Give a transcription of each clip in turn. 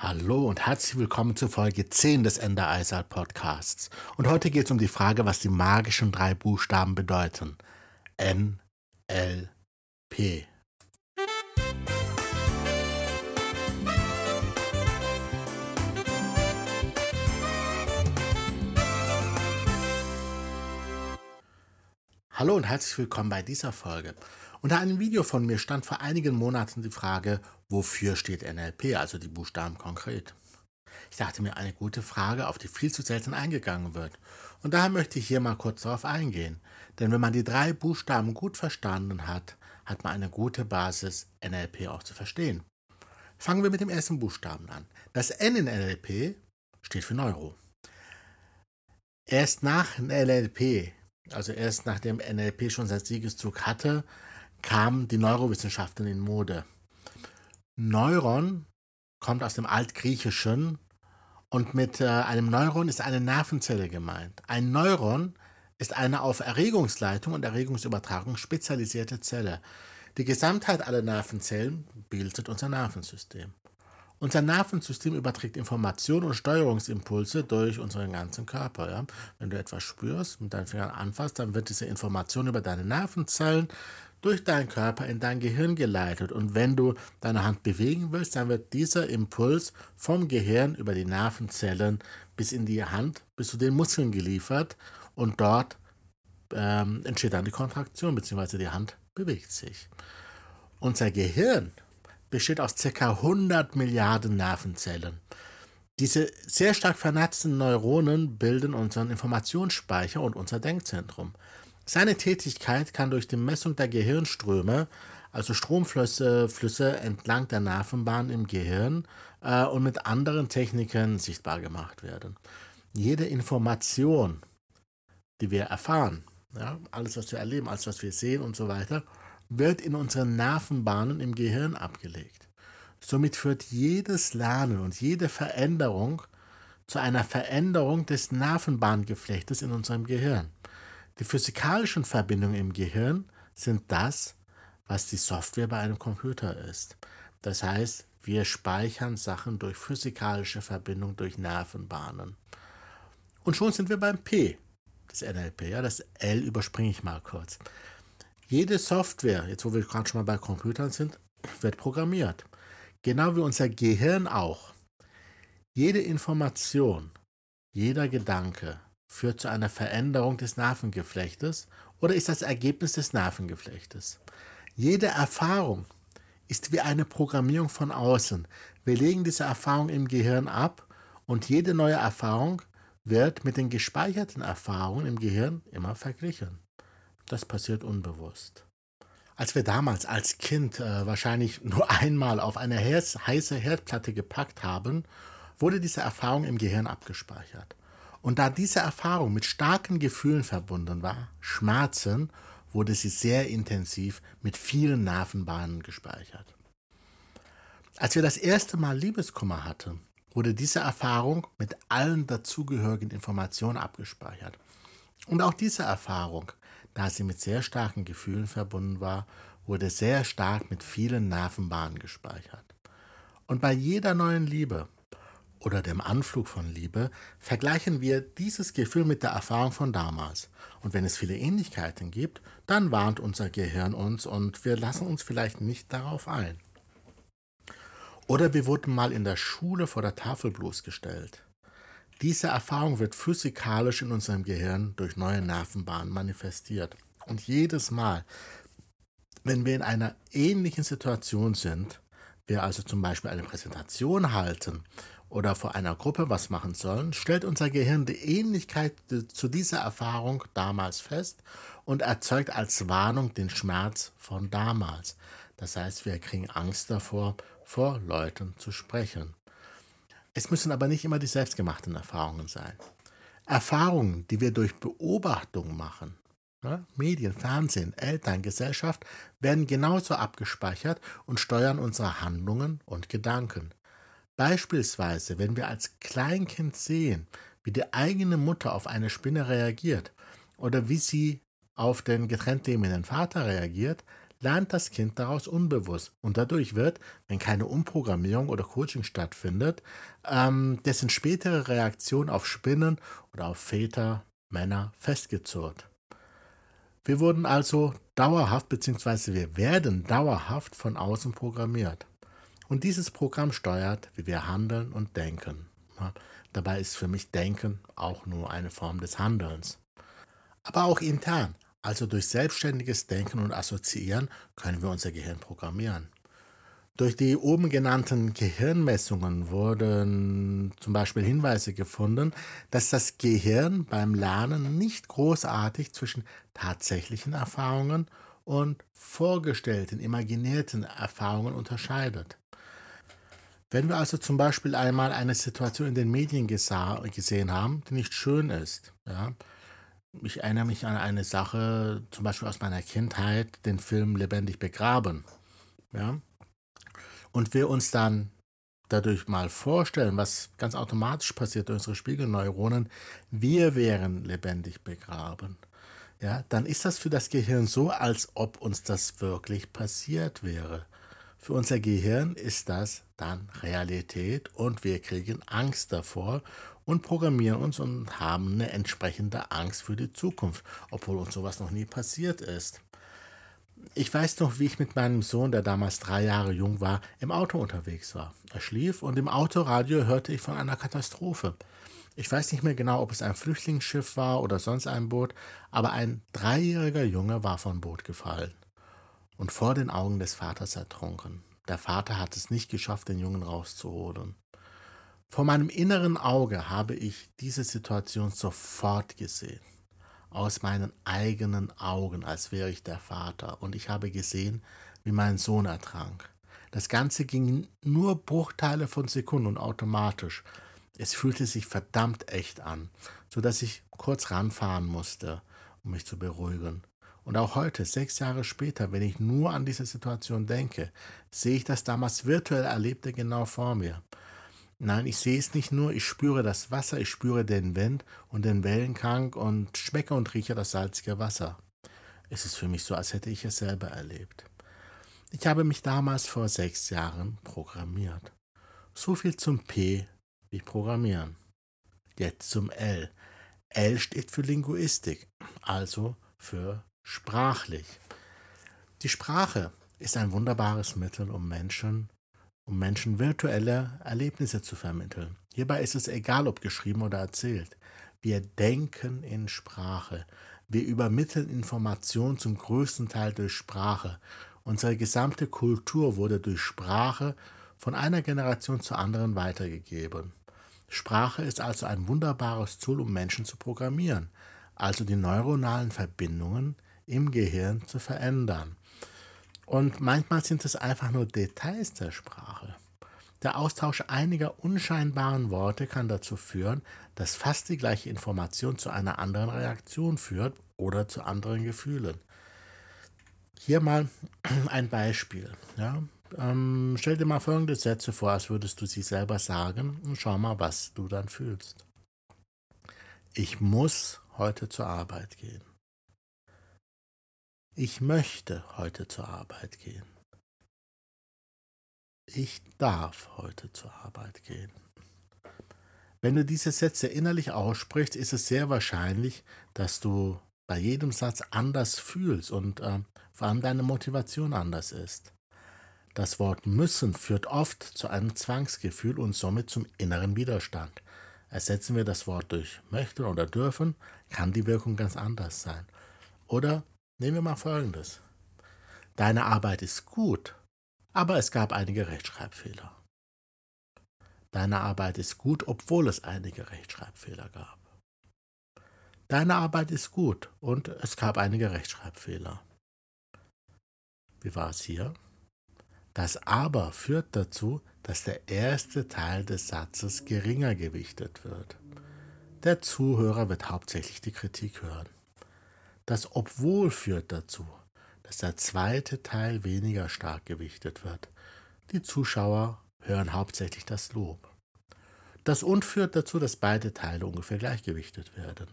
Hallo und herzlich willkommen zur Folge 10 des Ender Eisal Podcasts. Und heute geht es um die Frage, was die magischen drei Buchstaben bedeuten. N, L, P. Hallo und herzlich willkommen bei dieser Folge. Unter einem Video von mir stand vor einigen Monaten die Frage, wofür steht NLP, also die Buchstaben konkret. Ich dachte mir, eine gute Frage, auf die viel zu selten eingegangen wird. Und daher möchte ich hier mal kurz darauf eingehen. Denn wenn man die drei Buchstaben gut verstanden hat, hat man eine gute Basis, NLP auch zu verstehen. Fangen wir mit dem ersten Buchstaben an. Das N in NLP steht für Neuro. Erst nach NLP also erst nachdem NLP schon seinen Siegeszug hatte, kamen die Neurowissenschaften in Mode. Neuron kommt aus dem Altgriechischen und mit äh, einem Neuron ist eine Nervenzelle gemeint. Ein Neuron ist eine auf Erregungsleitung und Erregungsübertragung spezialisierte Zelle. Die Gesamtheit aller Nervenzellen bildet unser Nervensystem. Unser Nervensystem überträgt Informationen und Steuerungsimpulse durch unseren ganzen Körper. Ja? Wenn du etwas spürst, mit deinen Fingern anfasst, dann wird diese Information über deine Nervenzellen durch deinen Körper in dein Gehirn geleitet. Und wenn du deine Hand bewegen willst, dann wird dieser Impuls vom Gehirn über die Nervenzellen bis in die Hand, bis zu den Muskeln geliefert. Und dort ähm, entsteht dann die Kontraktion, beziehungsweise die Hand bewegt sich. Unser Gehirn besteht aus ca. 100 Milliarden Nervenzellen. Diese sehr stark vernetzten Neuronen bilden unseren Informationsspeicher und unser Denkzentrum. Seine Tätigkeit kann durch die Messung der Gehirnströme, also Stromflüsse Flüsse entlang der Nervenbahn im Gehirn äh, und mit anderen Techniken sichtbar gemacht werden. Jede Information, die wir erfahren, ja, alles, was wir erleben, alles, was wir sehen und so weiter, wird in unseren Nervenbahnen im Gehirn abgelegt. Somit führt jedes Lernen und jede Veränderung zu einer Veränderung des Nervenbahngeflechtes in unserem Gehirn. Die physikalischen Verbindungen im Gehirn sind das, was die Software bei einem Computer ist. Das heißt, wir speichern Sachen durch physikalische Verbindungen, durch Nervenbahnen. Und schon sind wir beim P des NLP. Ja, das L überspringe ich mal kurz. Jede Software, jetzt wo wir gerade schon mal bei Computern sind, wird programmiert. Genau wie unser Gehirn auch. Jede Information, jeder Gedanke führt zu einer Veränderung des Nervengeflechtes oder ist das Ergebnis des Nervengeflechtes. Jede Erfahrung ist wie eine Programmierung von außen. Wir legen diese Erfahrung im Gehirn ab und jede neue Erfahrung wird mit den gespeicherten Erfahrungen im Gehirn immer verglichen. Das passiert unbewusst. Als wir damals als Kind äh, wahrscheinlich nur einmal auf eine heiße Herdplatte gepackt haben, wurde diese Erfahrung im Gehirn abgespeichert. Und da diese Erfahrung mit starken Gefühlen verbunden war, Schmerzen, wurde sie sehr intensiv mit vielen Nervenbahnen gespeichert. Als wir das erste Mal Liebeskummer hatten, wurde diese Erfahrung mit allen dazugehörigen Informationen abgespeichert. Und auch diese Erfahrung da sie mit sehr starken Gefühlen verbunden war, wurde sehr stark mit vielen Nervenbahnen gespeichert. Und bei jeder neuen Liebe oder dem Anflug von Liebe vergleichen wir dieses Gefühl mit der Erfahrung von damals. Und wenn es viele Ähnlichkeiten gibt, dann warnt unser Gehirn uns und wir lassen uns vielleicht nicht darauf ein. Oder wir wurden mal in der Schule vor der Tafel bloßgestellt. Diese Erfahrung wird physikalisch in unserem Gehirn durch neue Nervenbahnen manifestiert. Und jedes Mal, wenn wir in einer ähnlichen Situation sind, wir also zum Beispiel eine Präsentation halten oder vor einer Gruppe was machen sollen, stellt unser Gehirn die Ähnlichkeit zu dieser Erfahrung damals fest und erzeugt als Warnung den Schmerz von damals. Das heißt, wir kriegen Angst davor, vor Leuten zu sprechen. Es müssen aber nicht immer die selbstgemachten Erfahrungen sein. Erfahrungen, die wir durch Beobachtung machen, ne? Medien, Fernsehen, Eltern, Gesellschaft, werden genauso abgespeichert und steuern unsere Handlungen und Gedanken. Beispielsweise, wenn wir als Kleinkind sehen, wie die eigene Mutter auf eine Spinne reagiert oder wie sie auf den getrennt lebenden Vater reagiert, lernt das Kind daraus unbewusst. Und dadurch wird, wenn keine Umprogrammierung oder Coaching stattfindet, ähm, dessen spätere Reaktion auf Spinnen oder auf Väter, Männer festgezurrt. Wir wurden also dauerhaft, beziehungsweise wir werden dauerhaft von außen programmiert. Und dieses Programm steuert, wie wir handeln und denken. Dabei ist für mich Denken auch nur eine Form des Handelns. Aber auch intern, also durch selbstständiges Denken und Assoziieren, können wir unser Gehirn programmieren. Durch die oben genannten Gehirnmessungen wurden zum Beispiel Hinweise gefunden, dass das Gehirn beim Lernen nicht großartig zwischen tatsächlichen Erfahrungen und vorgestellten, imaginierten Erfahrungen unterscheidet. Wenn wir also zum Beispiel einmal eine Situation in den Medien gesehen haben, die nicht schön ist, ja, ich erinnere mich an eine Sache, zum Beispiel aus meiner Kindheit, den Film Lebendig begraben. Ja? Und wir uns dann dadurch mal vorstellen, was ganz automatisch passiert durch unsere Spiegelneuronen, wir wären lebendig begraben. Ja, dann ist das für das Gehirn so, als ob uns das wirklich passiert wäre. Für unser Gehirn ist das dann Realität und wir kriegen Angst davor und programmieren uns und haben eine entsprechende Angst für die Zukunft, obwohl uns sowas noch nie passiert ist. Ich weiß noch, wie ich mit meinem Sohn, der damals drei Jahre jung war, im Auto unterwegs war. Er schlief und im Autoradio hörte ich von einer Katastrophe. Ich weiß nicht mehr genau, ob es ein Flüchtlingsschiff war oder sonst ein Boot, aber ein dreijähriger Junge war vom Boot gefallen und vor den Augen des Vaters ertrunken. Der Vater hat es nicht geschafft, den Jungen rauszuholen. Vor meinem inneren Auge habe ich diese Situation sofort gesehen. Aus meinen eigenen Augen, als wäre ich der Vater. Und ich habe gesehen, wie mein Sohn ertrank. Das Ganze ging nur Bruchteile von Sekunden und automatisch. Es fühlte sich verdammt echt an, sodass ich kurz ranfahren musste, um mich zu beruhigen. Und auch heute, sechs Jahre später, wenn ich nur an diese Situation denke, sehe ich das damals virtuell Erlebte genau vor mir. Nein, ich sehe es nicht nur, ich spüre das Wasser, ich spüre den Wind und den Wellenkrank und schmecke und rieche das salzige Wasser. Es ist für mich so, als hätte ich es selber erlebt. Ich habe mich damals vor sechs Jahren programmiert. So viel zum P wie Programmieren. Jetzt zum L. L steht für Linguistik, also für sprachlich. Die Sprache ist ein wunderbares Mittel, um Menschen um Menschen virtuelle Erlebnisse zu vermitteln. Hierbei ist es egal, ob geschrieben oder erzählt. Wir denken in Sprache. Wir übermitteln Informationen zum größten Teil durch Sprache. Unsere gesamte Kultur wurde durch Sprache von einer Generation zur anderen weitergegeben. Sprache ist also ein wunderbares Tool, um Menschen zu programmieren, also die neuronalen Verbindungen im Gehirn zu verändern. Und manchmal sind es einfach nur Details der Sprache. Der Austausch einiger unscheinbaren Worte kann dazu führen, dass fast die gleiche Information zu einer anderen Reaktion führt oder zu anderen Gefühlen. Hier mal ein Beispiel. Ja? Ähm, stell dir mal folgende Sätze vor, als würdest du sie selber sagen und schau mal, was du dann fühlst. Ich muss heute zur Arbeit gehen. Ich möchte heute zur Arbeit gehen. Ich darf heute zur Arbeit gehen. Wenn du diese Sätze innerlich aussprichst, ist es sehr wahrscheinlich, dass du bei jedem Satz anders fühlst und äh, vor allem deine Motivation anders ist. Das Wort müssen führt oft zu einem Zwangsgefühl und somit zum inneren Widerstand. Ersetzen wir das Wort durch möchten oder dürfen, kann die Wirkung ganz anders sein. Oder Nehmen wir mal Folgendes. Deine Arbeit ist gut, aber es gab einige Rechtschreibfehler. Deine Arbeit ist gut, obwohl es einige Rechtschreibfehler gab. Deine Arbeit ist gut und es gab einige Rechtschreibfehler. Wie war es hier? Das Aber führt dazu, dass der erste Teil des Satzes geringer gewichtet wird. Der Zuhörer wird hauptsächlich die Kritik hören. Das Obwohl führt dazu, dass der zweite Teil weniger stark gewichtet wird. Die Zuschauer hören hauptsächlich das Lob. Das Und führt dazu, dass beide Teile ungefähr gleichgewichtet werden.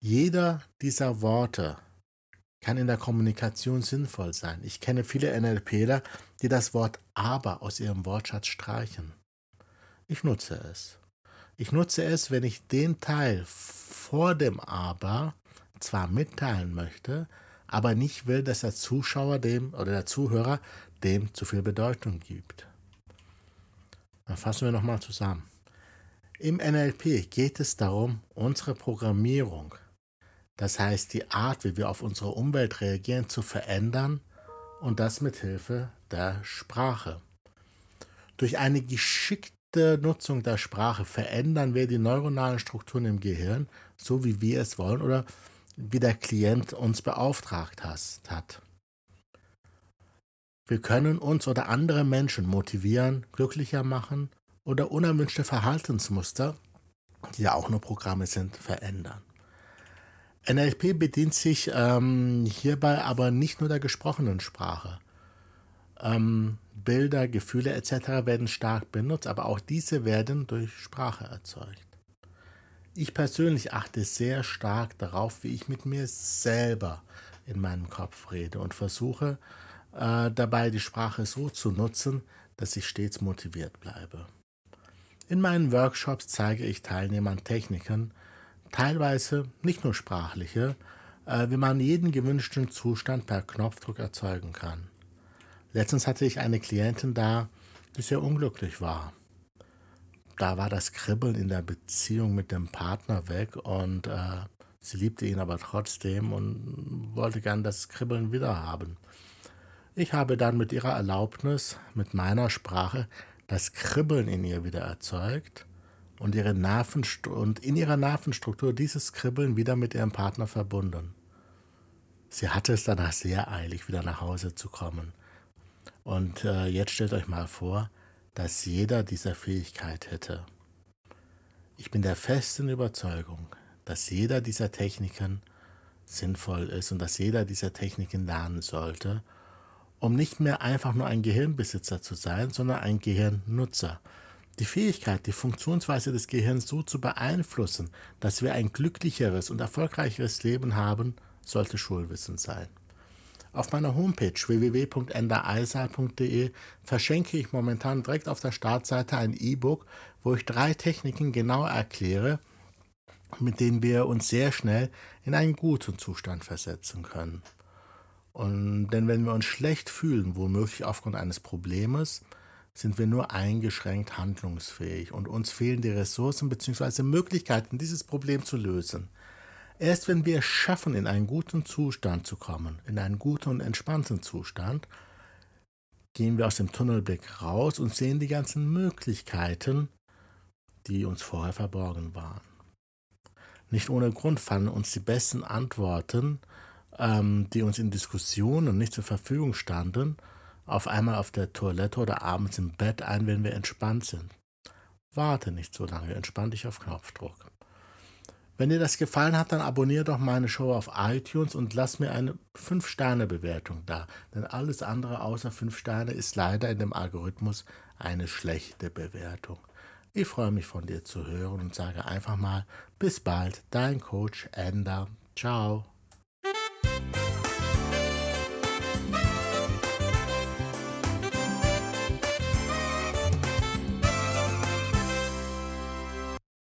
Jeder dieser Worte kann in der Kommunikation sinnvoll sein. Ich kenne viele NLPler, die das Wort aber aus ihrem Wortschatz streichen. Ich nutze es. Ich nutze es, wenn ich den Teil vor dem aber zwar mitteilen möchte, aber nicht will, dass der Zuschauer dem oder der Zuhörer dem zu viel Bedeutung gibt. Dann fassen wir nochmal zusammen. Im NLP geht es darum, unsere Programmierung, das heißt die Art, wie wir auf unsere Umwelt reagieren, zu verändern und das mit Hilfe der Sprache. Durch eine geschickte Nutzung der Sprache verändern wir die neuronalen Strukturen im Gehirn, so wie wir es wollen oder wie der Klient uns beauftragt hat. Wir können uns oder andere Menschen motivieren, glücklicher machen oder unerwünschte Verhaltensmuster, die ja auch nur Programme sind, verändern. NLP bedient sich ähm, hierbei aber nicht nur der gesprochenen Sprache. Ähm, Bilder, Gefühle etc. werden stark benutzt, aber auch diese werden durch Sprache erzeugt. Ich persönlich achte sehr stark darauf, wie ich mit mir selber in meinem Kopf rede und versuche äh, dabei die Sprache so zu nutzen, dass ich stets motiviert bleibe. In meinen Workshops zeige ich Teilnehmern Techniken, teilweise nicht nur sprachliche, äh, wie man jeden gewünschten Zustand per Knopfdruck erzeugen kann. Letztens hatte ich eine Klientin da, die sehr unglücklich war. Da war das Kribbeln in der Beziehung mit dem Partner weg und äh, sie liebte ihn aber trotzdem und wollte gern das Kribbeln wieder haben. Ich habe dann mit ihrer Erlaubnis, mit meiner Sprache, das Kribbeln in ihr wieder erzeugt und, ihre und in ihrer Nervenstruktur dieses Kribbeln wieder mit ihrem Partner verbunden. Sie hatte es danach sehr eilig, wieder nach Hause zu kommen. Und äh, jetzt stellt euch mal vor, dass jeder diese Fähigkeit hätte. Ich bin der festen Überzeugung, dass jeder dieser Techniken sinnvoll ist und dass jeder dieser Techniken lernen sollte, um nicht mehr einfach nur ein Gehirnbesitzer zu sein, sondern ein Gehirnnutzer. Die Fähigkeit, die Funktionsweise des Gehirns so zu beeinflussen, dass wir ein glücklicheres und erfolgreicheres Leben haben, sollte Schulwissen sein. Auf meiner Homepage www.endereisal.de verschenke ich momentan direkt auf der Startseite ein E-Book, wo ich drei Techniken genau erkläre, mit denen wir uns sehr schnell in einen guten Zustand versetzen können. Und denn wenn wir uns schlecht fühlen, womöglich aufgrund eines Problems, sind wir nur eingeschränkt handlungsfähig und uns fehlen die Ressourcen bzw. Möglichkeiten, dieses Problem zu lösen. Erst wenn wir es schaffen, in einen guten Zustand zu kommen, in einen guten und entspannten Zustand, gehen wir aus dem Tunnelblick raus und sehen die ganzen Möglichkeiten, die uns vorher verborgen waren. Nicht ohne Grund fallen uns die besten Antworten ähm, die uns in Diskussionen nicht zur Verfügung standen, auf einmal auf der Toilette oder abends im Bett ein, wenn wir entspannt sind. Warte nicht so lange, entspann dich auf Knopfdruck. Wenn dir das gefallen hat, dann abonniere doch meine Show auf iTunes und lass mir eine 5-Sterne-Bewertung da. Denn alles andere außer 5 Sterne ist leider in dem Algorithmus eine schlechte Bewertung. Ich freue mich von dir zu hören und sage einfach mal bis bald, dein Coach Ender. Ciao.